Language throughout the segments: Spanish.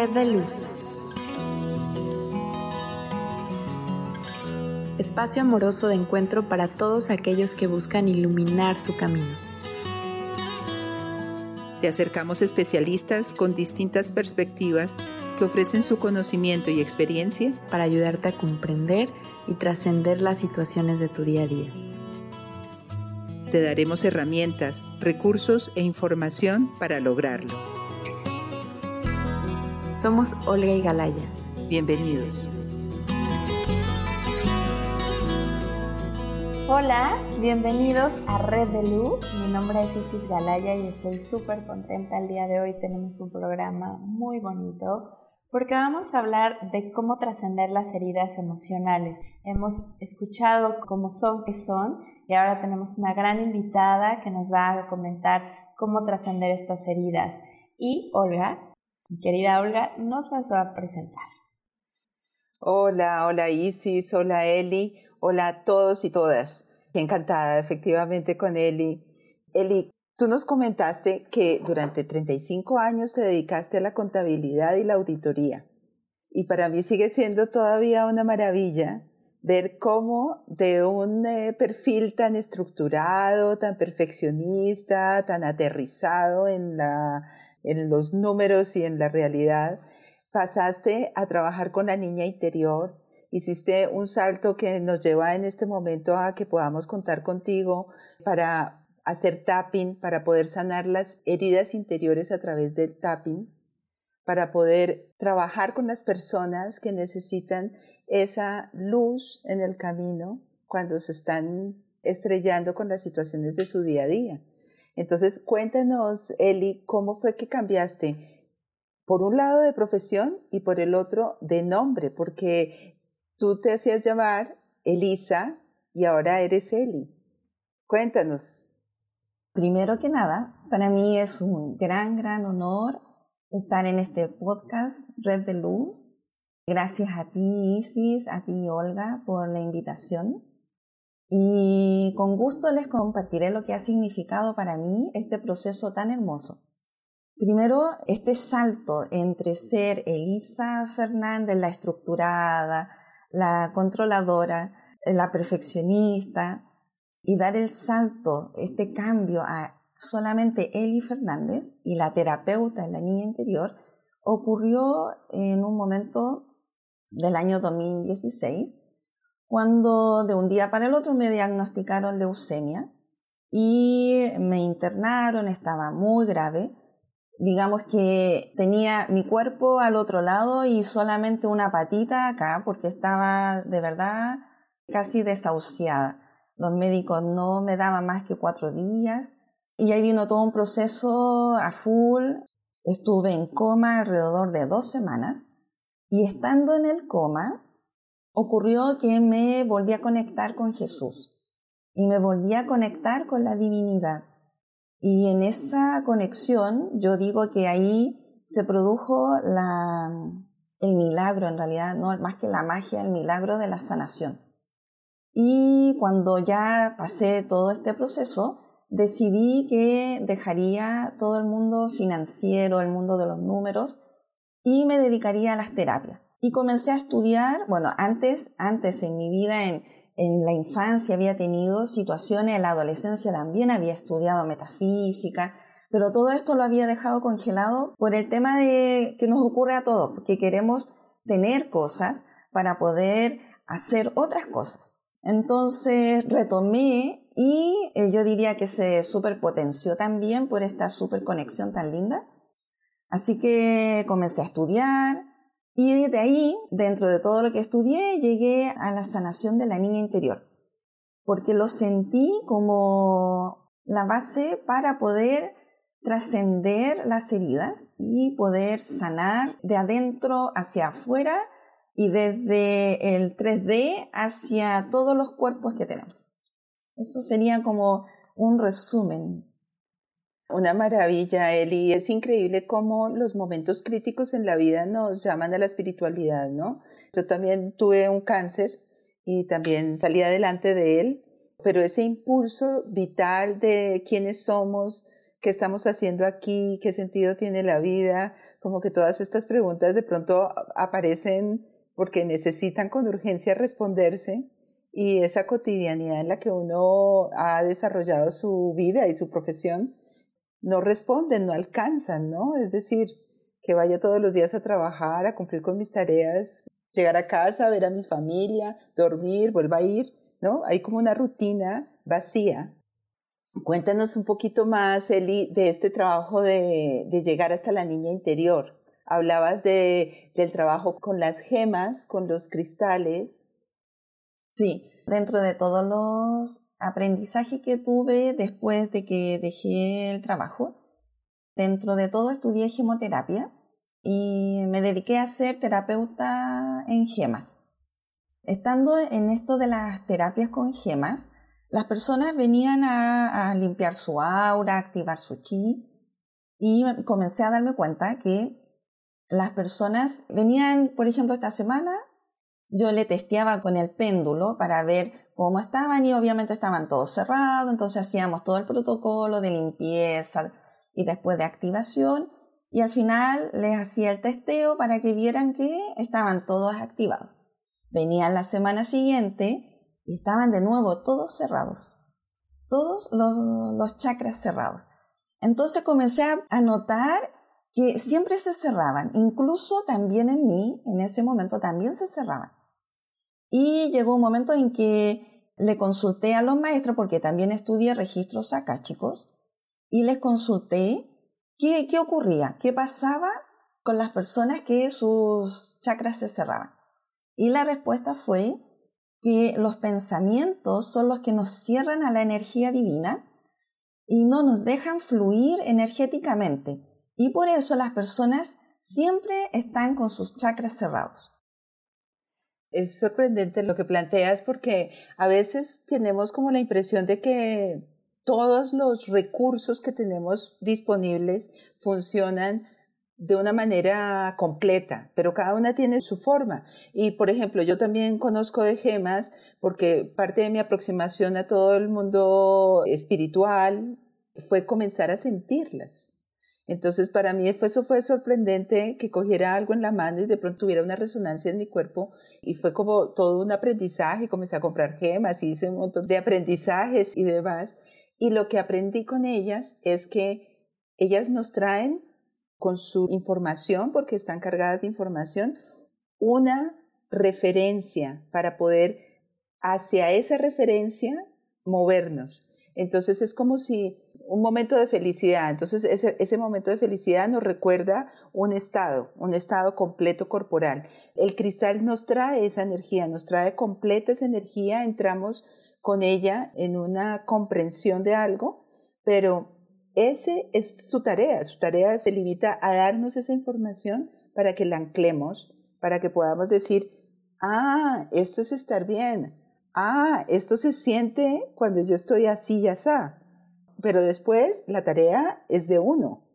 Red de Luz. Espacio amoroso de encuentro para todos aquellos que buscan iluminar su camino. Te acercamos especialistas con distintas perspectivas que ofrecen su conocimiento y experiencia para ayudarte a comprender y trascender las situaciones de tu día a día. Te daremos herramientas, recursos e información para lograrlo. Somos Olga y Galaya. Bienvenidos. Hola, bienvenidos a Red de Luz. Mi nombre es Isis Galaya y estoy súper contenta. El día de hoy tenemos un programa muy bonito porque vamos a hablar de cómo trascender las heridas emocionales. Hemos escuchado cómo son, qué son y ahora tenemos una gran invitada que nos va a comentar cómo trascender estas heridas. Y Olga, mi querida Olga, nos las va a presentar. Hola, hola Isis, hola Eli, hola a todos y todas. Encantada efectivamente con Eli. Eli, tú nos comentaste que durante 35 años te dedicaste a la contabilidad y la auditoría. Y para mí sigue siendo todavía una maravilla ver cómo de un eh, perfil tan estructurado, tan perfeccionista, tan aterrizado en, la, en los números y en la realidad, pasaste a trabajar con la niña interior, hiciste un salto que nos lleva en este momento a que podamos contar contigo para hacer tapping, para poder sanar las heridas interiores a través del tapping, para poder trabajar con las personas que necesitan esa luz en el camino cuando se están estrellando con las situaciones de su día a día. Entonces, cuéntanos, Eli, cómo fue que cambiaste por un lado de profesión y por el otro de nombre, porque tú te hacías llamar Elisa y ahora eres Eli. Cuéntanos. Primero que nada, para mí es un gran, gran honor estar en este podcast Red de Luz Gracias a ti, Isis, a ti, Olga, por la invitación. Y con gusto les compartiré lo que ha significado para mí este proceso tan hermoso. Primero, este salto entre ser Elisa Fernández, la estructurada, la controladora, la perfeccionista, y dar el salto, este cambio a solamente Eli Fernández y la terapeuta en la niña interior, ocurrió en un momento del año 2016, cuando de un día para el otro me diagnosticaron leucemia y me internaron, estaba muy grave. Digamos que tenía mi cuerpo al otro lado y solamente una patita acá porque estaba de verdad casi desahuciada. Los médicos no me daban más que cuatro días y ahí vino todo un proceso a full. Estuve en coma alrededor de dos semanas y estando en el coma, ocurrió que me volví a conectar con Jesús y me volví a conectar con la divinidad. Y en esa conexión yo digo que ahí se produjo la, el milagro, en realidad, no más que la magia, el milagro de la sanación. Y cuando ya pasé todo este proceso, decidí que dejaría todo el mundo financiero, el mundo de los números, y me dedicaría a las terapias. Y comencé a estudiar, bueno, antes, antes en mi vida, en, en la infancia había tenido situaciones, en la adolescencia también había estudiado metafísica, pero todo esto lo había dejado congelado por el tema de que nos ocurre a todos, porque queremos tener cosas para poder hacer otras cosas. Entonces retomé y eh, yo diría que se superpotenció también por esta superconexión tan linda Así que comencé a estudiar y de ahí, dentro de todo lo que estudié, llegué a la sanación de la niña interior, porque lo sentí como la base para poder trascender las heridas y poder sanar de adentro hacia afuera y desde el 3D hacia todos los cuerpos que tenemos. Eso sería como un resumen una maravilla, Eli. Es increíble cómo los momentos críticos en la vida nos llaman a la espiritualidad, ¿no? Yo también tuve un cáncer y también salí adelante de él, pero ese impulso vital de quiénes somos, qué estamos haciendo aquí, qué sentido tiene la vida, como que todas estas preguntas de pronto aparecen porque necesitan con urgencia responderse y esa cotidianidad en la que uno ha desarrollado su vida y su profesión no responden, no alcanzan, ¿no? Es decir, que vaya todos los días a trabajar, a cumplir con mis tareas, llegar a casa, ver a mi familia, dormir, vuelva a ir, ¿no? Hay como una rutina vacía. Cuéntanos un poquito más, Eli, de este trabajo de, de llegar hasta la niña interior. Hablabas de, del trabajo con las gemas, con los cristales. Sí, dentro de todos los aprendizajes que tuve después de que dejé el trabajo, dentro de todo estudié gemoterapia y me dediqué a ser terapeuta en gemas. Estando en esto de las terapias con gemas, las personas venían a, limpiar su aura, activar su chi y comencé a darme cuenta que las personas venían, por ejemplo, esta semana yo le testeaba con el péndulo para ver cómo estaban y obviamente estaban todos cerrados, entonces hacíamos todo el protocolo de limpieza y después de activación y al final les hacía el testeo para que vieran que estaban todos activados. Venían la semana siguiente y estaban de nuevo todos cerrados, todos los, los chakras cerrados. Entonces comencé a notar que siempre se cerraban, incluso también en mí, en ese momento también se cerraban. Y llegó un momento en que le consulté a los maestros, porque también estudié registros acá, chicos, y les consulté qué, qué ocurría, qué pasaba con las personas que sus chakras se cerraban. Y la respuesta fue que los pensamientos son los que nos cierran a la energía divina y no nos dejan fluir energéticamente. Y por eso las personas siempre están con sus chakras cerrados. Es sorprendente lo que planteas porque a veces tenemos como la impresión de que todos los recursos que tenemos disponibles funcionan de una manera completa, pero cada una tiene su forma. Y, por ejemplo, yo también conozco de gemas porque parte de mi aproximación a todo el mundo espiritual fue comenzar a sentirlas. Entonces, para mí eso fue sorprendente que cogiera algo en la mano y de pronto tuviera una resonancia en mi cuerpo y fue como todo un aprendizaje. Comencé a comprar gemas y hice un montón de aprendizajes y demás. Y lo que aprendí con ellas es que ellas nos traen con su información, porque están cargadas de información, una referencia para poder hacia esa referencia movernos. Entonces es como si un momento de felicidad. Entonces, ese, ese, momento de felicidad nos recuerda un estado, un estado completo corporal. El cristal nos trae esa energía, nos trae completa esa energía, entramos con ella en una comprensión de algo, pero ese es su tarea. Su tarea se limita a darnos esa información para que la anclemos, para que podamos decir, ah, esto es estar bien. Ah, esto se siente cuando yo estoy así y así pero después la tarea es de uno.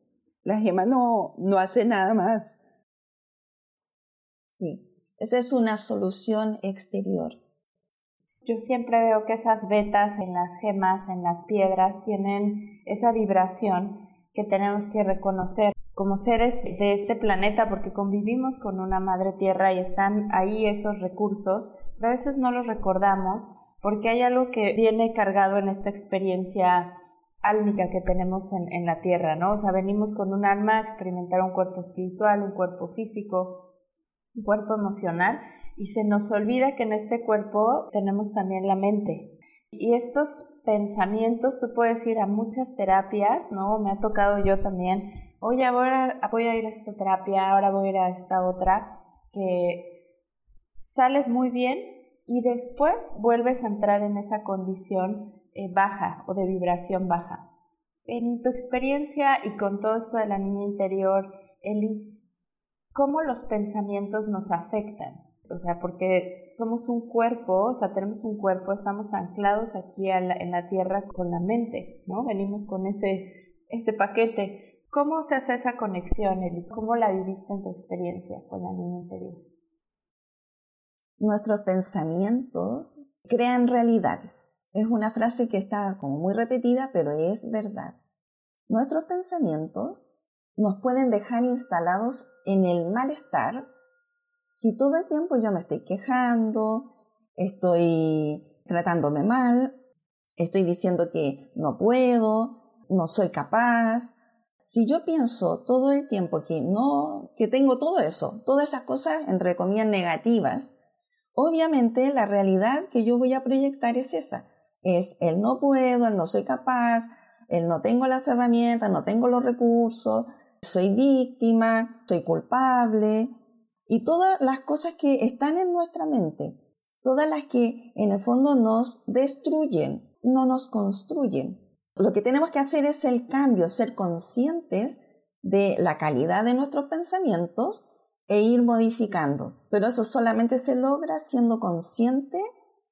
La gema no, no hace nada más. Sí, esa es una solución exterior. Yo siempre veo que esas vetas en las gemas, en las piedras, tienen esa vibración que tenemos que reconocer como seres de este planeta porque convivimos con una madre tierra y están ahí esos recursos, pero a veces no los recordamos porque hay algo que viene cargado en esta experiencia álmica que tenemos en, la tierra, ¿no? O sea, venimos con un alma a experimentar un cuerpo espiritual, un cuerpo físico, un cuerpo emocional, y se nos olvida que en este cuerpo tenemos también la mente. Y estos pensamientos, tú puedes ir a muchas terapias, ¿no? Me ha tocado yo también, oye, ahora voy a ir a esta terapia, ahora voy a ir a esta otra, que sales muy bien y después vuelves a entrar en esa condición eh, baja o de vibración baja. En tu experiencia y con todo esto de la niña interior, Eli, ¿cómo los pensamientos nos afectan? O sea, porque somos un cuerpo, o sea, tenemos un cuerpo, estamos anclados aquí en la tierra con la mente, ¿no? Venimos con ese, ese paquete. ¿Cómo se hace esa conexión, Eli? ¿Cómo la viviste en tu experiencia con la niña interior? Nuestros pensamientos crean realidades. Es una frase que está como muy repetida, pero es verdad. Nuestros pensamientos nos pueden dejar instalados en el malestar si todo el tiempo yo me estoy quejando, estoy tratándome mal, estoy diciendo que no puedo, no soy capaz. Si yo pienso todo el tiempo que no, que tengo todo eso, todas esas cosas entre comillas negativas, obviamente la realidad que yo voy a proyectar es esa. Es el no puedo, el no soy capaz, el no tengo las herramientas, no tengo los recursos, soy víctima, soy culpable y todas las cosas que están en nuestra mente, todas las que en el fondo nos destruyen, no nos construyen. Lo que tenemos que hacer es el cambio, ser conscientes de la calidad de nuestros pensamientos e ir modificando. Pero eso solamente se logra siendo consciente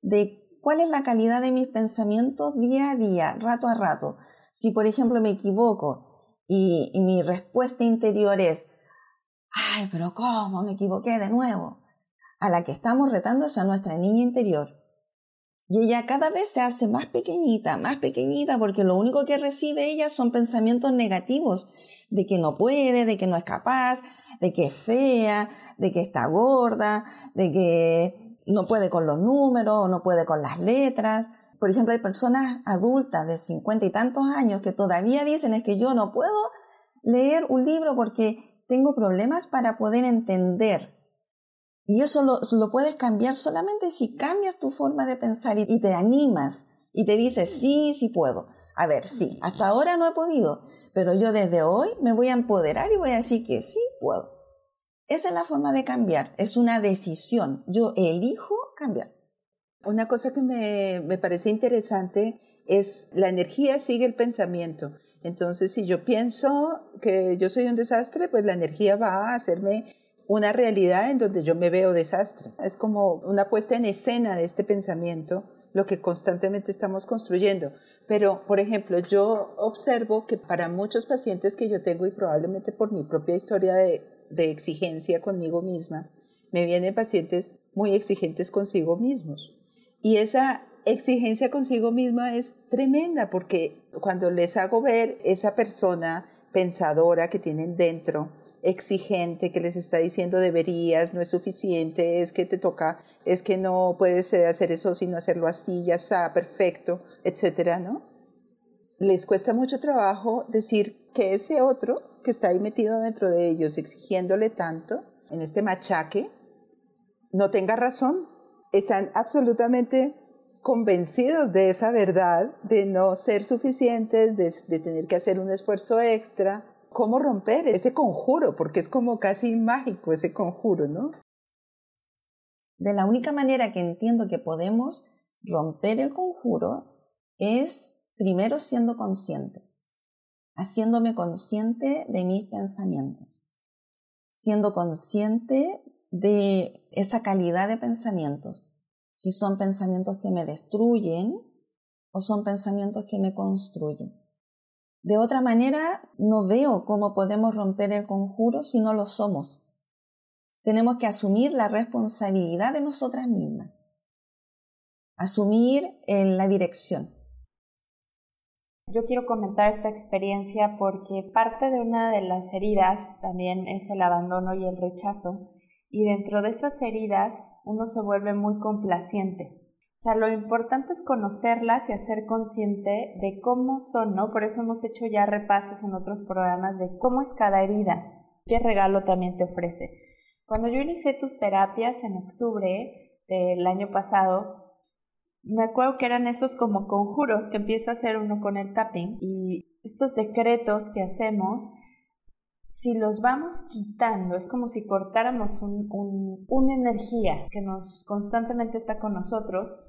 de cuál es la calidad de mis pensamientos día a día, rato a rato. Si, por ejemplo, me equivoco y, mi respuesta interior es, ay, pero ¿cómo me equivoqué de nuevo? A la que estamos retando es a nuestra niña interior. Y ella cada vez se hace más pequeñita, más pequeñita, porque lo único que recibe ella son pensamientos negativos de que no puede, de que no es capaz, de que es fea, de que está gorda, de que no puede con los números, no puede con las letras. Por ejemplo, hay personas adultas de cincuenta y tantos años que todavía dicen es que yo no puedo leer un libro porque tengo problemas para poder entender y eso lo, puedes cambiar solamente si cambias tu forma de pensar y, te animas y te dices, sí, sí puedo. A ver, sí, hasta ahora no he podido, pero yo desde hoy me voy a empoderar y voy a decir que sí puedo. Esa es la forma de cambiar, es una decisión. Yo elijo cambiar. Una cosa que me, me parece interesante es la energía sigue el pensamiento. Entonces, si yo pienso que yo soy un desastre, pues la energía va a hacerme una realidad en donde yo me veo desastre. Es como una puesta en escena de este pensamiento, lo que constantemente estamos construyendo. Pero, por ejemplo, yo observo que para muchos pacientes que yo tengo y probablemente por mi propia historia de, de exigencia conmigo misma, me vienen pacientes muy exigentes consigo mismos. Y esa exigencia consigo misma es tremenda porque cuando les hago ver esa persona pensadora que tienen dentro, exigente que les está diciendo deberías, no es suficiente, es que te toca, es que no puedes eh, hacer eso sino hacerlo así, ya está, perfecto, etcétera, ¿no? Les cuesta mucho trabajo decir que ese otro que está ahí metido dentro de ellos, exigiéndole tanto en este machaque, no tenga razón. Están absolutamente convencidos de esa verdad, de no ser suficientes, de, tener que hacer un esfuerzo extra, cómo romper ese conjuro, porque es como casi mágico ese conjuro, ¿no? De la única manera que entiendo que podemos romper el conjuro es primero siendo conscientes, haciéndome consciente de mis pensamientos, siendo consciente de esa calidad de pensamientos, si son pensamientos que me destruyen o son pensamientos que me construyen. De otra manera, no veo cómo podemos romper el conjuro si no lo somos. Tenemos que asumir la responsabilidad de nosotras mismas. Asumir en la dirección. Yo quiero comentar esta experiencia porque parte de una de las heridas también es el abandono y el rechazo. Y dentro de esas heridas uno se vuelve muy complaciente. O sea, lo importante es conocerlas y hacer consciente de cómo son, ¿no? Por eso hemos hecho ya repasos en otros programas de cómo es cada herida, qué regalo también te ofrece. Cuando yo inicié tus terapias en octubre del año pasado, me acuerdo que eran esos como conjuros que empieza a hacer uno con el tapping y estos decretos que hacemos si los vamos quitando, es como si cortáramos una energía que nos constantemente está con nosotros.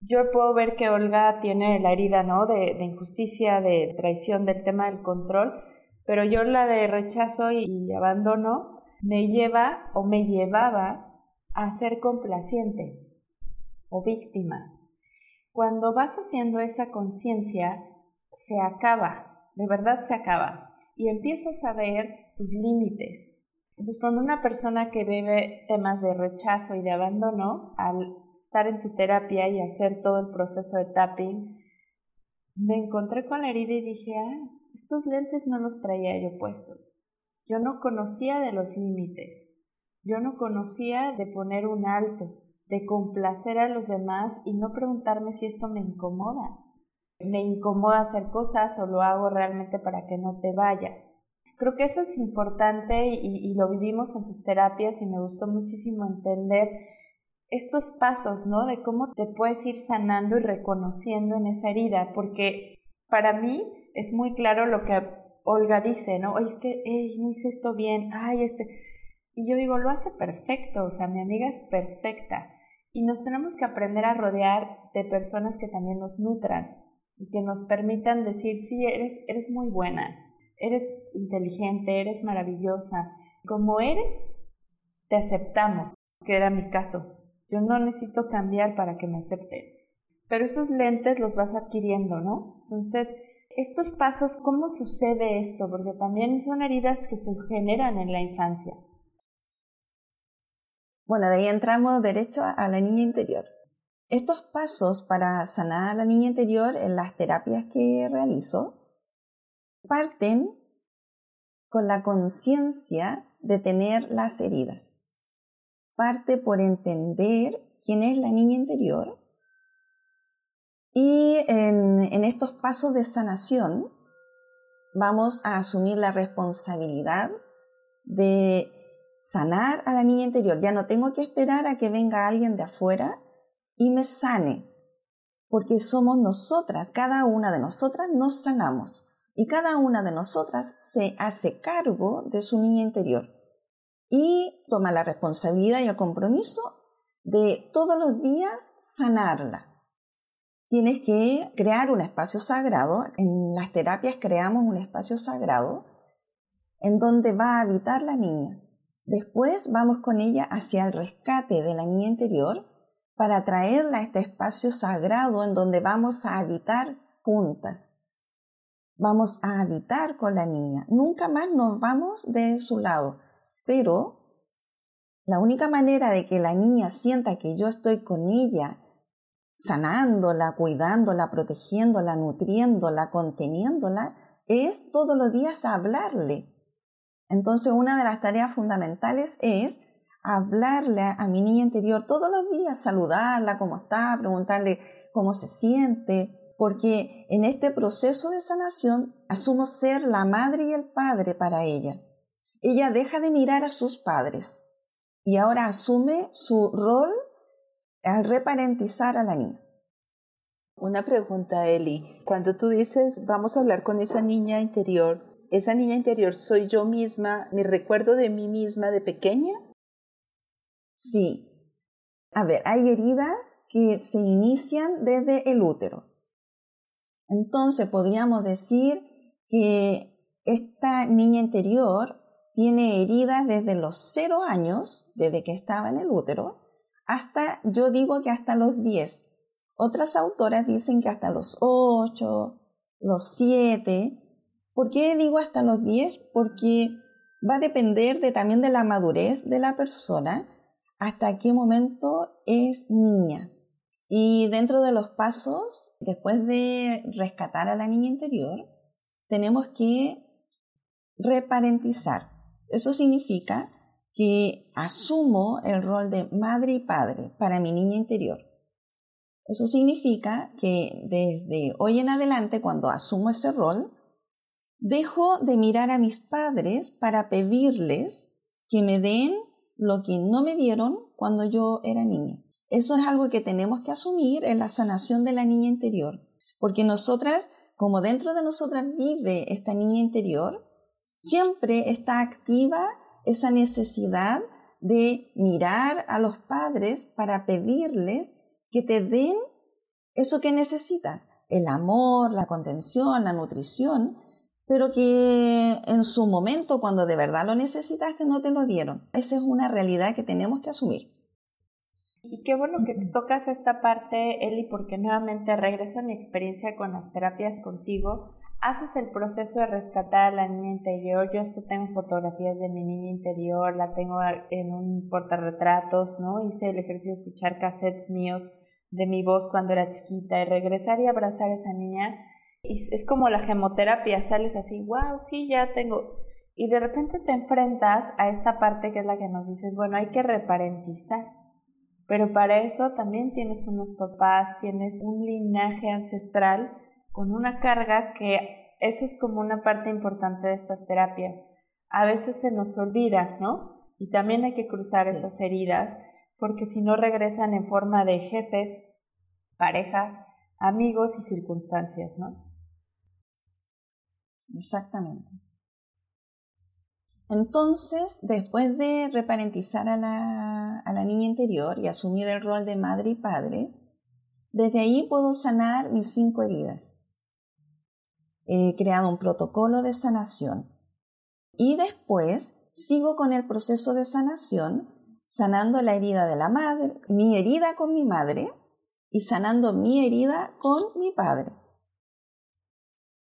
Yo puedo ver que Olga tiene la herida, ¿no? De, injusticia, de traición, del tema del control, pero yo la de rechazo y abandono me lleva o me llevaba a ser complaciente o víctima. Cuando vas haciendo esa conciencia, se acaba, de verdad se acaba y empiezas a ver tus límites. Entonces, cuando una persona que vive temas de rechazo y de abandono, al estar en tu terapia y hacer todo el proceso de tapping, me encontré con la herida y dije, ah, estos lentes no los traía yo puestos. Yo no conocía de los límites. Yo no conocía de poner un alto, de complacer a los demás y no preguntarme si esto me incomoda. Me incomoda hacer cosas o lo hago realmente para que no te vayas. Creo que eso es importante y, lo vivimos en tus terapias y me gustó muchísimo entender estos pasos, ¿no? De cómo te puedes ir sanando y reconociendo en esa herida, porque para mí es muy claro lo que Olga dice, ¿no? Oye, es que no hice esto bien, ay, este... Y yo digo, lo hace perfecto, o sea, mi amiga es perfecta. Y nos tenemos que aprender a rodear de personas que también nos nutran y que nos permitan decir, sí, eres, eres muy buena, eres inteligente, eres maravillosa. Como eres, te aceptamos, que era mi caso. Yo no necesito cambiar para que me acepten. Pero esos lentes los vas adquiriendo, ¿no? Entonces, estos pasos, ¿cómo sucede esto? Porque también son heridas que se generan en la infancia. Bueno, de ahí entramos derecho a la niña interior. Estos pasos para sanar a la niña interior en las terapias que realizo parten con la conciencia de tener las heridas. Parte por entender quién es la niña interior y en, en estos pasos de sanación vamos a asumir la responsabilidad de sanar a la niña interior. Ya no tengo que esperar a que venga alguien de afuera y me sane, porque somos nosotras, cada una de nosotras nos sanamos y cada una de nosotras se hace cargo de su niña interior y toma la responsabilidad y el compromiso de todos los días sanarla. Tienes que crear un espacio sagrado. En las terapias creamos un espacio sagrado en donde va a habitar la niña. Después vamos con ella hacia el rescate de la niña interior para traerla a este espacio sagrado en donde vamos a habitar juntas. Vamos a habitar con la niña. Nunca más nos vamos de su lado. Pero la única manera de que la niña sienta que yo estoy con ella, sanándola, cuidándola, protegiéndola, nutriéndola, conteniéndola, es todos los días hablarle entonces, una de las tareas fundamentales es hablarle a, mi niña interior todos los días, saludarla, cómo está, preguntarle cómo se siente, porque en este proceso de sanación asumo ser la madre y el padre para ella. Ella deja de mirar a sus padres y ahora asume su rol al reparentizar a la niña. Una pregunta, Eli. Cuando tú dices, vamos a hablar con esa niña interior, esa niña interior soy yo misma, mi recuerdo de mí misma de pequeña? Sí. A ver, hay heridas que se inician desde el útero. Entonces podríamos decir que esta niña interior tiene heridas desde los cero años, desde que estaba en el útero, hasta, yo digo que hasta los 10. Otras autoras dicen que hasta los 8, los 7, ¿Por qué digo hasta los 10? Porque va a depender de, también de la madurez de la persona, hasta qué momento es niña. Y dentro de los pasos, después de rescatar a la niña interior, tenemos que reparentizar. Eso significa que asumo el rol de madre y padre para mi niña interior. Eso significa que desde hoy en adelante, cuando asumo ese rol, Dejo de mirar a mis padres para pedirles que me den lo que no me dieron cuando yo era niña. Eso es algo que tenemos que asumir en la sanación de la niña interior, porque nosotras, como dentro de nosotras vive esta niña interior, siempre está activa esa necesidad de mirar a los padres para pedirles que te den eso que necesitas, el amor, la contención, la nutrición, pero que en su momento, cuando de verdad lo necesitaste, no te lo dieron. Esa es una realidad que tenemos que asumir. Y qué bueno que tocas esta parte, Eli, porque nuevamente regreso a mi experiencia con las terapias contigo. Haces el proceso de rescatar a la niña interior. Yo hasta tengo fotografías de mi niña interior, la tengo en un portarretratos, ¿no? Hice el ejercicio de escuchar cassettes míos de mi voz cuando era chiquita y regresar y abrazar a esa niña Y es como la gemoterapia, sales así, wow, sí, ya tengo. Y de repente te enfrentas a esta parte que es la que nos dices, bueno, hay que reparentizar. Pero para eso también tienes unos papás, tienes un linaje ancestral con una carga que eso es como una parte importante de estas terapias. A veces se nos olvida, ¿no? Y también hay que cruzar esas heridas porque si no regresan en forma de jefes, parejas, amigos y circunstancias, ¿no? Exactamente. Entonces, después de reparentizar a la, a la niña interior y asumir el rol de madre y padre, desde ahí puedo sanar mis cinco heridas. He creado un protocolo de sanación y después sigo con el proceso de sanación, sanando la herida de la madre, mi herida con mi madre y sanando mi herida con mi padre.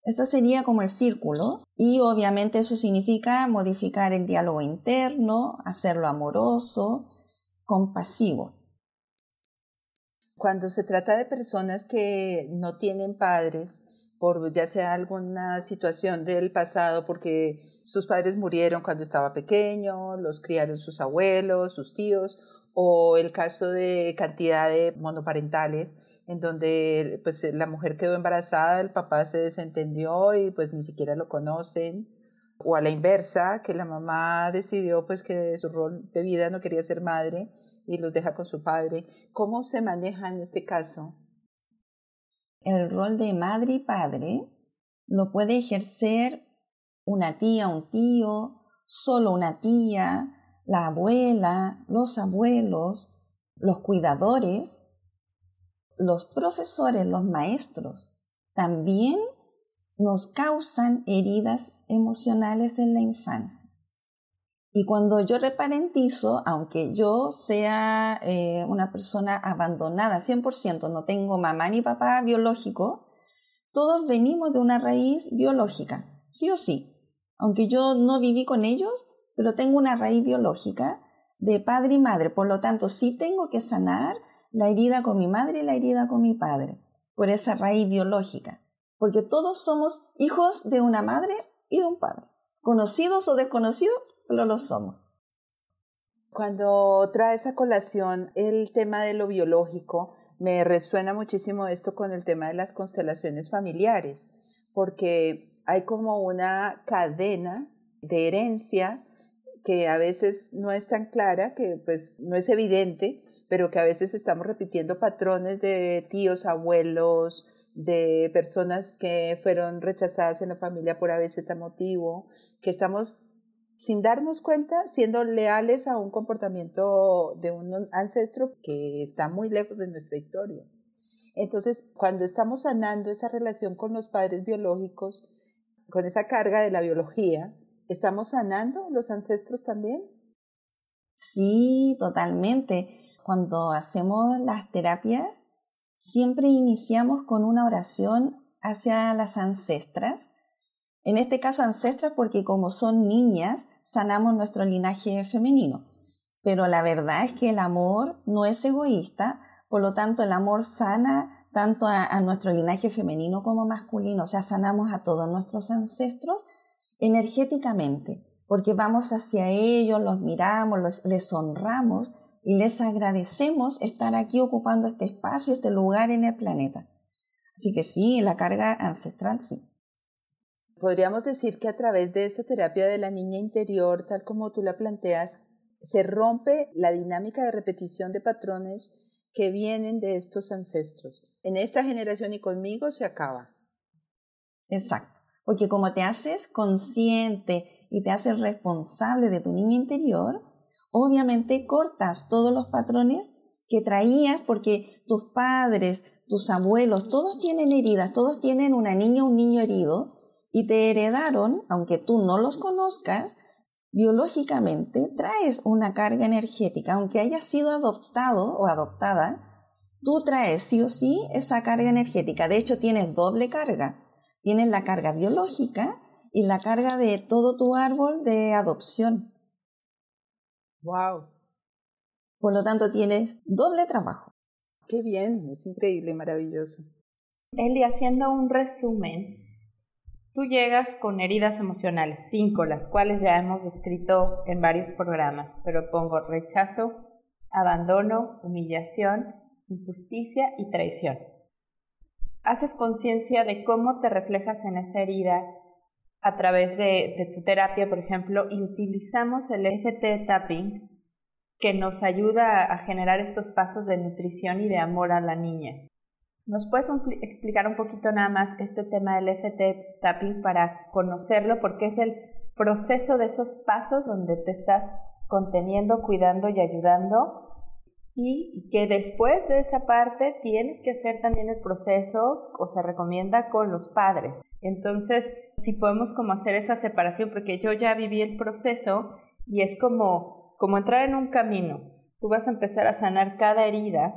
Eso sería como el círculo y obviamente eso significa modificar el diálogo interno, hacerlo amoroso, compasivo. Cuando se trata de personas que no tienen padres, por ya sea alguna situación del pasado, porque sus padres murieron cuando estaba pequeño, los criaron sus abuelos, sus tíos, o el caso de cantidad de monoparentales, en donde pues la mujer quedó embarazada, el papá se desentendió y pues ni siquiera lo conocen, o a la inversa, que la mamá decidió pues que su rol de vida no quería ser madre y los deja con su padre. ¿Cómo se maneja en este caso? El rol de madre y padre lo puede ejercer una tía, un tío, solo una tía, la abuela, los abuelos, los cuidadores, los profesores, los maestros, también nos causan heridas emocionales en la infancia. Y cuando yo reparentizo, aunque yo sea eh, una persona abandonada 100%, no tengo mamá ni papá biológico, todos venimos de una raíz biológica, sí o sí. Aunque yo no viví con ellos, pero tengo una raíz biológica de padre y madre. Por lo tanto, sí tengo que sanar la herida con mi madre y la herida con mi padre, por esa raíz biológica, porque todos somos hijos de una madre y de un padre, conocidos o desconocidos, pero lo somos. Cuando traes a colación el tema de lo biológico, me resuena muchísimo esto con el tema de las constelaciones familiares, porque hay como una cadena de herencia que a veces no es tan clara, que pues no es evidente, pero que a veces estamos repitiendo patrones de tíos, abuelos, de personas que fueron rechazadas en la familia por a veces motivo, que estamos sin darnos cuenta siendo leales a un comportamiento de un ancestro que está muy lejos de nuestra historia. Entonces, cuando estamos sanando esa relación con los padres biológicos, con esa carga de la biología, ¿estamos sanando los ancestros también? Sí, totalmente. Cuando hacemos las terapias, siempre iniciamos con una oración hacia las ancestras. En este caso, ancestras porque como son niñas, sanamos nuestro linaje femenino. Pero la verdad es que el amor no es egoísta, por lo tanto el amor sana tanto a, nuestro linaje femenino como masculino, o sea, sanamos a todos nuestros ancestros energéticamente, porque vamos hacia ellos, los miramos, les honramos y les agradecemos estar aquí ocupando este espacio, este lugar en el planeta. Así que sí, la carga ancestral sí. Podríamos decir que a través de esta terapia de la niña interior, tal como tú la planteas, se rompe la dinámica de repetición de patrones que vienen de estos ancestros. En esta generación y conmigo se acaba. Exacto, porque como te haces consciente y te haces responsable de tu niña interior, obviamente cortas todos los patrones que traías porque tus padres, tus abuelos, todos tienen heridas, todos tienen una niña o un niño herido y te heredaron, aunque tú no los conozcas, biológicamente traes una carga energética, aunque hayas sido adoptado o adoptada, tú traes sí o sí esa carga energética. De hecho, tienes doble carga. Tienes la carga biológica y la carga de todo tu árbol de adopción. Wow. Por lo tanto, tienes doble trabajo. Qué bien, es increíble, maravilloso. Eli, haciendo un resumen, tú llegas con heridas emocionales, cinco, las cuales ya hemos descrito en varios programas, pero pongo rechazo, abandono, humillación, injusticia y traición. Haces conciencia de cómo te reflejas en esa herida a través de, tu terapia, por ejemplo, y utilizamos el FT tapping que nos ayuda a generar estos pasos de nutrición y de amor a la niña. ¿Nos puedes explicar un poquito nada más este tema del FT tapping para conocerlo? Porque es el proceso de esos pasos donde te estás conteniendo, cuidando y ayudando y que después de esa parte tienes que hacer también el proceso o se recomienda con los padres. Entonces, si podemos como hacer esa separación, porque yo ya viví el proceso y es como, como entrar en un camino. Tú vas a empezar a sanar cada herida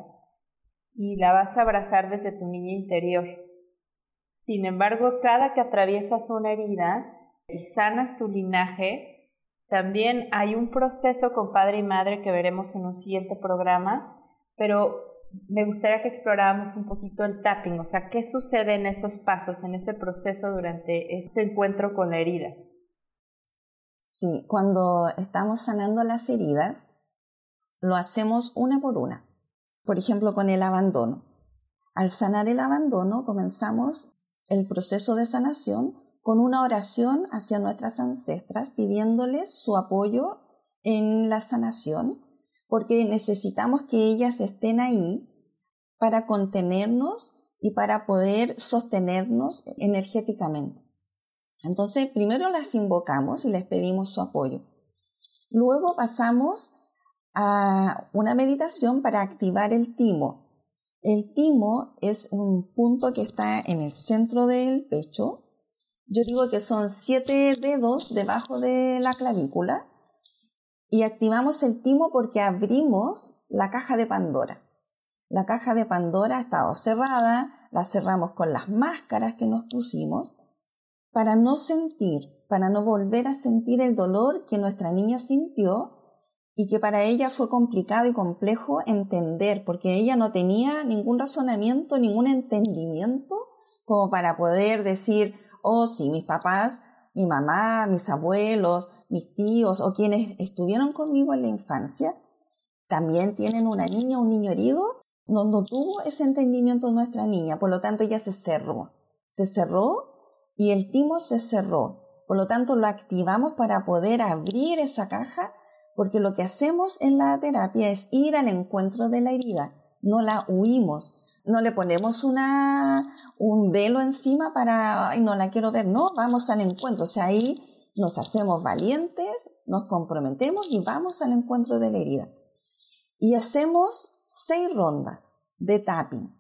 y la vas a abrazar desde tu niña interior. Sin embargo, cada que atraviesas una herida y sanas tu linaje, también hay un proceso con padre y madre que veremos en un siguiente programa, pero me gustaría que exploráramos un poquito el tapping, o sea, qué sucede en esos pasos, en ese proceso durante ese encuentro con la herida. Sí, cuando estamos sanando las heridas, lo hacemos una por una. Por ejemplo, con el abandono. Al sanar el abandono, comenzamos el proceso de sanación con una oración hacia nuestras ancestras pidiéndoles su apoyo en la sanación, porque necesitamos que ellas estén ahí para contenernos y para poder sostenernos energéticamente. Entonces, primero las invocamos y les pedimos su apoyo. Luego pasamos a una meditación para activar el timo. El timo es un punto que está en el centro del pecho yo digo que son siete dedos debajo de la clavícula y activamos el timo porque abrimos la caja de Pandora. La caja de Pandora ha estado cerrada, la cerramos con las máscaras que nos pusimos para no sentir, para no volver a sentir el dolor que nuestra niña sintió y que para ella fue complicado y complejo entender, porque ella no tenía ningún razonamiento, ningún entendimiento como para poder decir, o si mis papás, mi mamá, mis abuelos, mis tíos o quienes estuvieron conmigo en la infancia, también tienen una niña, un niño herido, no, no tuvo ese entendimiento nuestra niña, por lo tanto ella se cerró, se cerró y el timo se cerró. Por lo tanto, lo activamos para poder abrir esa caja, porque lo que hacemos en la terapia es ir al encuentro de la herida, no la huimos, no le ponemos una, un velo encima para, ay, no la quiero ver, no, vamos al encuentro, o sea, ahí nos hacemos valientes, nos comprometemos y vamos al encuentro de la herida. Y hacemos seis rondas de tapping.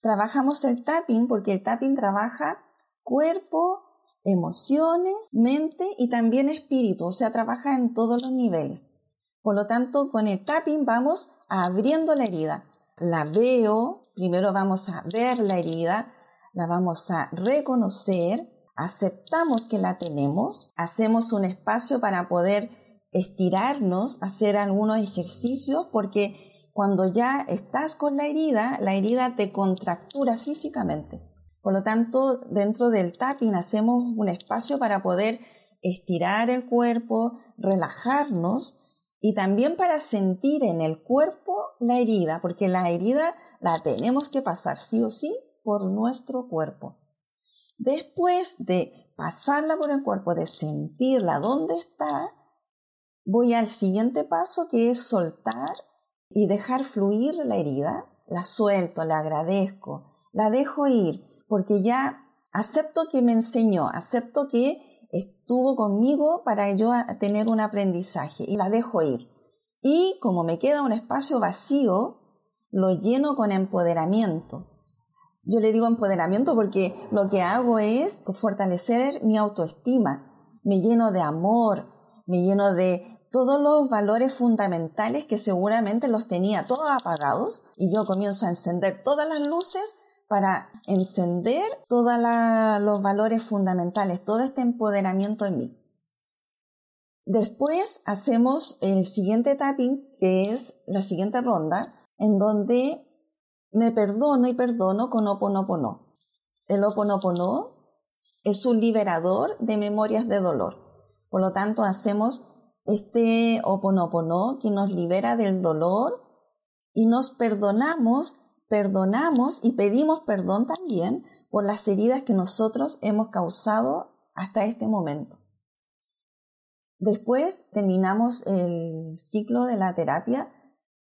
Trabajamos el tapping porque el tapping trabaja cuerpo, emociones, mente y también espíritu, o sea, trabaja en todos los niveles. Por lo tanto, con el tapping vamos abriendo la herida. La veo, Primero vamos a ver la herida, la vamos a reconocer, aceptamos que la tenemos, hacemos un espacio para poder estirarnos, hacer algunos ejercicios, porque cuando ya estás con la herida, la herida te contractura físicamente. Por lo tanto, dentro del tapping hacemos un espacio para poder estirar el cuerpo, relajarnos y también para sentir en el cuerpo la herida, porque la herida la tenemos que pasar sí o sí por nuestro cuerpo. Después de pasarla por el cuerpo, de sentirla dónde está, voy al siguiente paso que es soltar y dejar fluir la herida. La suelto, la agradezco, la dejo ir, porque ya acepto que me enseñó, acepto que estuvo conmigo para yo tener un aprendizaje y la dejo ir. Y como me queda un espacio vacío, lo lleno con empoderamiento. Yo le digo empoderamiento porque lo que hago es fortalecer mi autoestima. Me lleno de amor, me lleno de todos los valores fundamentales que seguramente los tenía todos apagados y yo comienzo a encender todas las luces para encender todos los valores fundamentales, todo este empoderamiento en mí. Después hacemos el siguiente tapping, que es la siguiente ronda, en donde me perdono y perdono con oponopono. El oponopono es un liberador de memorias de dolor. Por lo tanto, hacemos este oponopono que nos libera del dolor y nos perdonamos, perdonamos y pedimos perdón también por las heridas que nosotros hemos causado hasta este momento. Después terminamos el ciclo de la terapia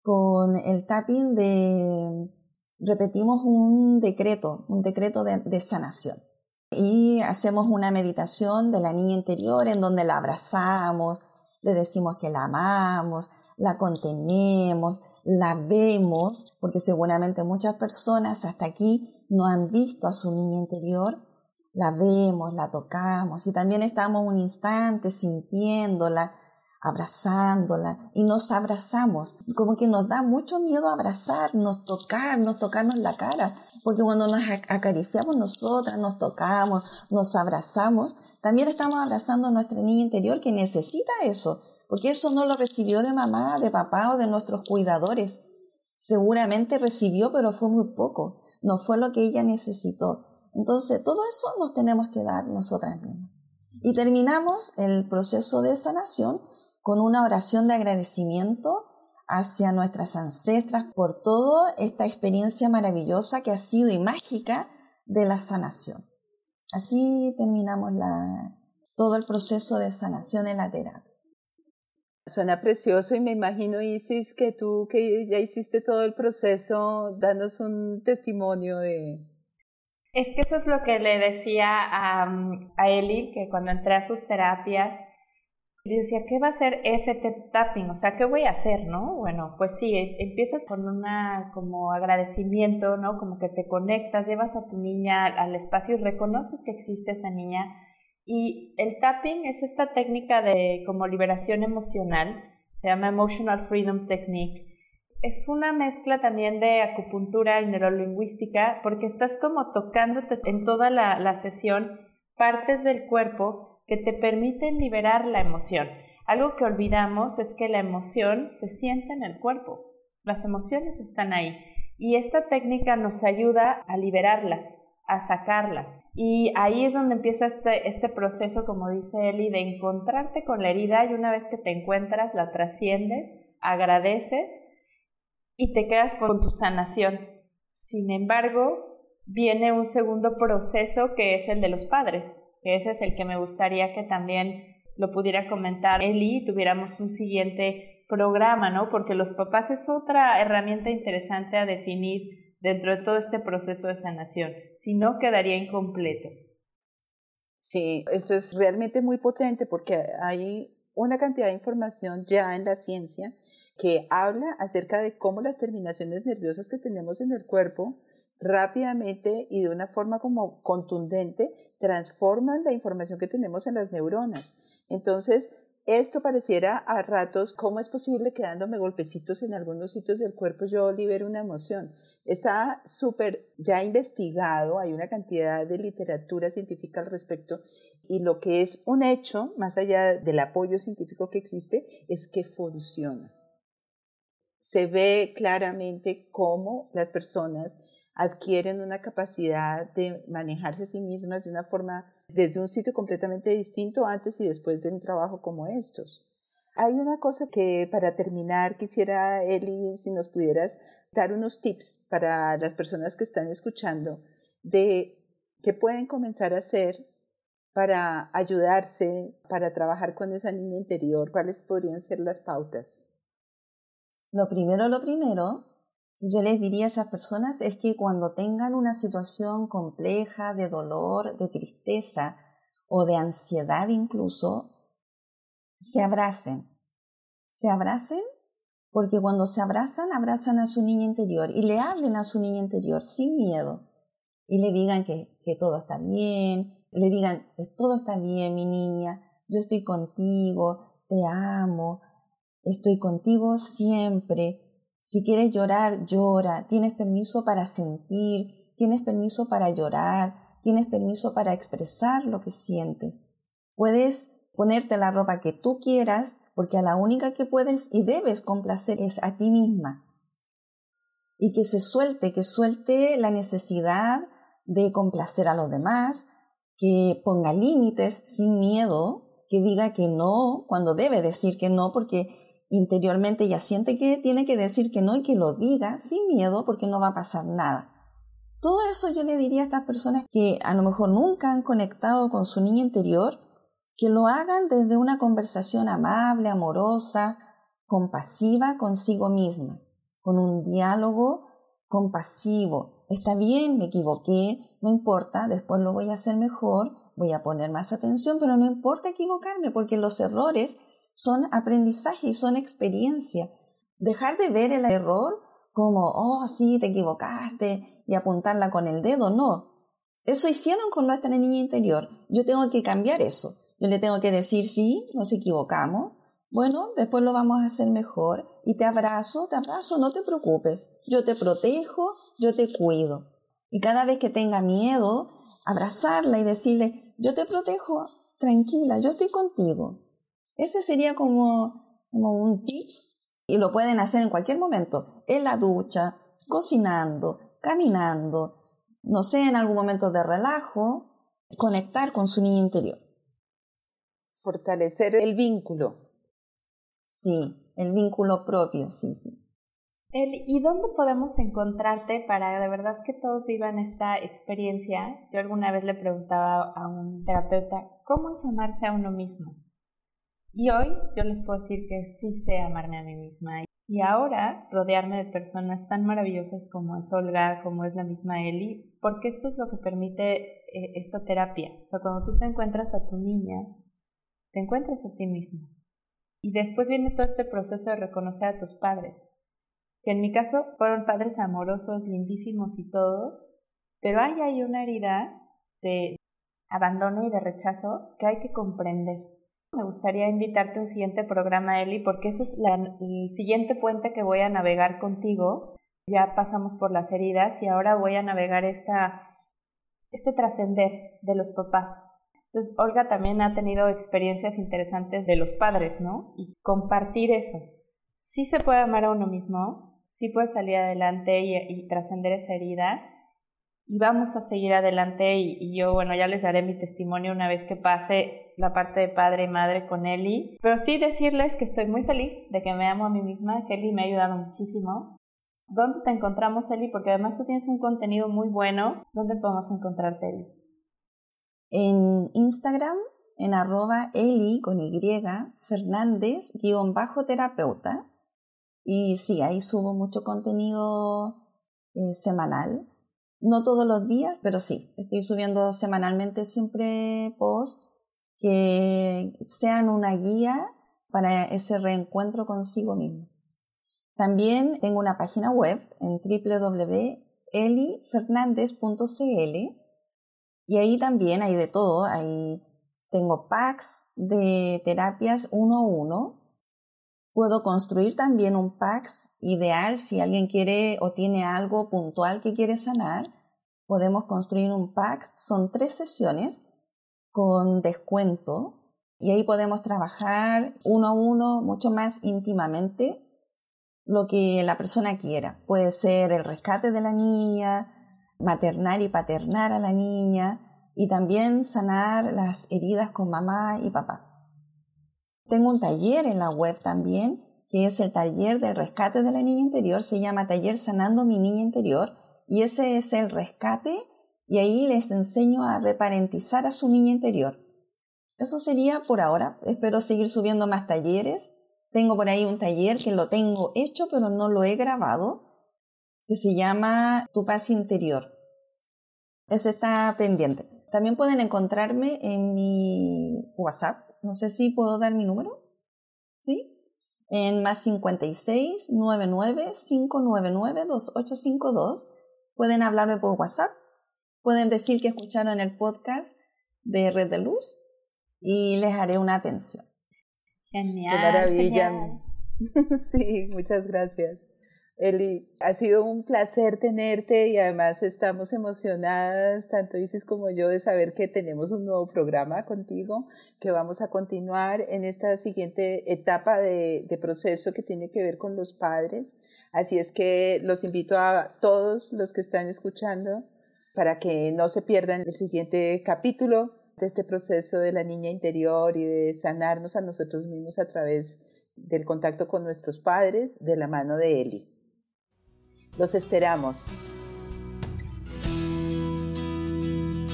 con el tapping de, repetimos un decreto, un decreto de, sanación. Y hacemos una meditación de la niña interior en donde la abrazamos, le decimos que la amamos, la contenemos, la vemos, porque seguramente muchas personas hasta aquí no han visto a su niña interior la vemos, la tocamos y también estamos un instante sintiéndola, abrazándola y nos abrazamos. Como que nos da mucho miedo abrazarnos, tocarnos, tocarnos la cara, porque cuando nos acariciamos nosotras, nos tocamos, nos abrazamos, también estamos abrazando a nuestra niña interior que necesita eso, porque eso no lo recibió de mamá, de papá o de nuestros cuidadores. Seguramente recibió, pero fue muy poco, no fue lo que ella necesitó. Entonces, todo eso nos tenemos que dar nosotras mismas. Y terminamos el proceso de sanación con una oración de agradecimiento hacia nuestras ancestras por toda esta experiencia maravillosa que ha sido y mágica de la sanación. Así terminamos todo el proceso de sanación en la terapia. Suena precioso y me imagino, Isis, que tú que ya hiciste todo el proceso, danos un testimonio de, es que eso es lo que le decía a, a Eli, que cuando entré a sus terapias, le decía, ¿qué va a ser FT tapping? O sea, ¿qué voy a hacer, no? Bueno, pues sí, e, empiezas con una como agradecimiento, ¿no? Como que te conectas, llevas a tu niña al espacio y reconoces que existe esa niña. Y el tapping es esta técnica de como liberación emocional, se llama Emotional Freedom Technique, es una mezcla también de acupuntura y neurolingüística porque estás como tocándote en toda la, la sesión partes del cuerpo que te permiten liberar la emoción. Algo que olvidamos es que la emoción se siente en el cuerpo. Las emociones están ahí y esta técnica nos ayuda a liberarlas, a sacarlas. Y ahí es donde empieza este, este proceso, como dice Eli, de encontrarte con la herida y una vez que te encuentras la trasciendes, agradeces y te quedas con tu sanación. Sin embargo, viene un segundo proceso que es el de los padres, ese es el que me gustaría que también lo pudiera comentar Eli y tuviéramos un siguiente programa, ¿no? Porque los papás es otra herramienta interesante a definir dentro de todo este proceso de sanación, si no quedaría incompleto. Sí, esto es realmente muy potente porque hay una cantidad de información ya en la ciencia que habla acerca de cómo las terminaciones nerviosas que tenemos en el cuerpo rápidamente y de una forma como contundente transforman la información que tenemos en las neuronas. Entonces, esto pareciera a ratos, ¿cómo es posible que dándome golpecitos en algunos sitios del cuerpo yo libero una emoción? Está súper ya investigado, hay una cantidad de literatura científica al respecto y lo que es un hecho, más allá del apoyo científico que existe, es que funciona se ve claramente cómo las personas adquieren una capacidad de manejarse a sí mismas de una forma, desde un sitio completamente distinto antes y después de un trabajo como estos. Hay una cosa que para terminar quisiera, Eli, si nos pudieras dar unos tips para las personas que están escuchando de qué pueden comenzar a hacer para ayudarse, para trabajar con esa niña interior, cuáles podrían ser las pautas. Lo primero, lo primero, yo les diría a esas personas es que cuando tengan una situación compleja de dolor, de tristeza o de ansiedad incluso, se abracen. Se abracen porque cuando se abrazan, abrazan a su niña interior y le hablen a su niña interior sin miedo y le digan que, que todo está bien, le digan, todo está bien, mi niña, yo estoy contigo, te amo, Estoy contigo siempre. Si quieres llorar, llora. Tienes permiso para sentir. Tienes permiso para llorar. Tienes permiso para expresar lo que sientes. Puedes ponerte la ropa que tú quieras porque a la única que puedes y debes complacer es a ti misma. Y que se suelte, que suelte la necesidad de complacer a los demás, que ponga límites sin miedo, que diga que no cuando debe decir que no, porque interiormente ya siente que tiene que decir que no y que lo diga sin miedo porque no va a pasar nada. Todo eso yo le diría a estas personas que a lo mejor nunca han conectado con su niña interior, que lo hagan desde una conversación amable, amorosa, compasiva consigo mismas, con un diálogo compasivo. Está bien, me equivoqué, no importa, después lo voy a hacer mejor, voy a poner más atención, pero no importa equivocarme porque los errores son aprendizaje y son experiencia. Dejar de ver el error como, oh, sí, te equivocaste y apuntarla con el dedo, no. Eso hicieron con nuestra niña interior. Yo tengo que cambiar eso. Yo le tengo que decir, sí, nos equivocamos. Bueno, después lo vamos a hacer mejor y te abrazo, te abrazo, no te preocupes. Yo te protejo, yo te cuido. Y cada vez que tenga miedo, abrazarla y decirle, yo te protejo, tranquila, yo estoy contigo. Ese sería como, como un tips y lo pueden hacer en cualquier momento, en la ducha, cocinando, caminando, no sé, en algún momento de relajo, conectar con su niño interior. Fortalecer el vínculo. Sí, el vínculo propio, sí, sí. ¿y dónde podemos encontrarte para de verdad que todos vivan esta experiencia? Yo alguna vez le preguntaba a un terapeuta, ¿cómo es amarse a uno mismo? Y hoy yo les puedo decir que sí sé amarme a mí misma. Y ahora rodearme de personas tan maravillosas como es Olga, como es la misma Eli, porque esto es lo que permite eh, esta terapia. O sea, cuando tú te encuentras a tu niña, te encuentras a ti mismo. Y después viene todo este proceso de reconocer a tus padres, que en mi caso fueron padres amorosos, lindísimos y todo, pero hay ahí una herida de abandono y de rechazo que hay que comprender. Me gustaría invitarte a un siguiente programa, Eli, porque ese es el siguiente puente que voy a navegar contigo. Ya pasamos por las heridas y ahora voy a navegar esta, este trascender de los papás. Entonces, Olga también ha tenido experiencias interesantes de los padres, ¿no? Y compartir eso. Sí se puede amar a uno mismo, sí puede salir adelante y trascender esa herida, y vamos a seguir adelante y, yo, bueno, ya les daré mi testimonio una vez que pase la parte de padre y madre con Eli. Pero sí decirles que estoy muy feliz de que me amo a mí misma, que Eli me ha ayudado muchísimo. ¿Dónde te encontramos, Eli? Porque además tú tienes un contenido muy bueno. ¿Dónde podemos encontrarte, Eli? En Instagram, en arroba Eli con Y, Fernández, guion bajo terapeuta. Y sí, ahí subo mucho contenido eh, semanal no todos los días, pero sí, estoy subiendo semanalmente siempre posts que sean una guía para ese reencuentro consigo mismo. También tengo una página web en www.elifernandez.cl y ahí también hay de todo, ahí tengo packs de terapias uno a uno Puedo construir también un PAX ideal si alguien quiere o tiene algo puntual que quiere sanar. Podemos construir un PAX. Son tres sesiones con descuento y ahí podemos trabajar uno a uno mucho más íntimamente lo que la persona quiera. Puede ser el rescate de la niña, maternar y paternar a la niña y también sanar las heridas con mamá y papá. Tengo un taller en la web también, que es el taller del rescate de la niña interior, se llama Taller Sanando mi Niña Interior, y ese es el rescate, y ahí les enseño a reparentizar a su niña interior. Eso sería por ahora, espero seguir subiendo más talleres. Tengo por ahí un taller que lo tengo hecho, pero no lo he grabado, que se llama Tu paz interior. Ese está pendiente. También pueden encontrarme en mi WhatsApp, no sé si puedo dar mi número. ¿Sí? En más 56 99 599 2852. Pueden hablarme por WhatsApp. Pueden decir que escucharon el podcast de Red de Luz y les haré una atención. Genial. Qué maravilla. sí, muchas gracias. Eli, ha sido un placer tenerte y además estamos emocionadas, tanto Isis como yo, de saber que tenemos un nuevo programa contigo, que vamos a continuar en esta siguiente etapa de, de proceso que tiene que ver con los padres. Así es que los invito a todos los que están escuchando para que no se pierdan el siguiente capítulo de este proceso de la niña interior y de sanarnos a nosotros mismos a través del contacto con nuestros padres de la mano de Eli. Los esperamos.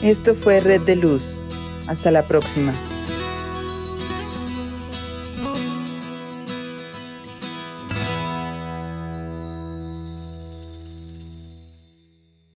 Esto fue Red de Luz. Hasta la próxima.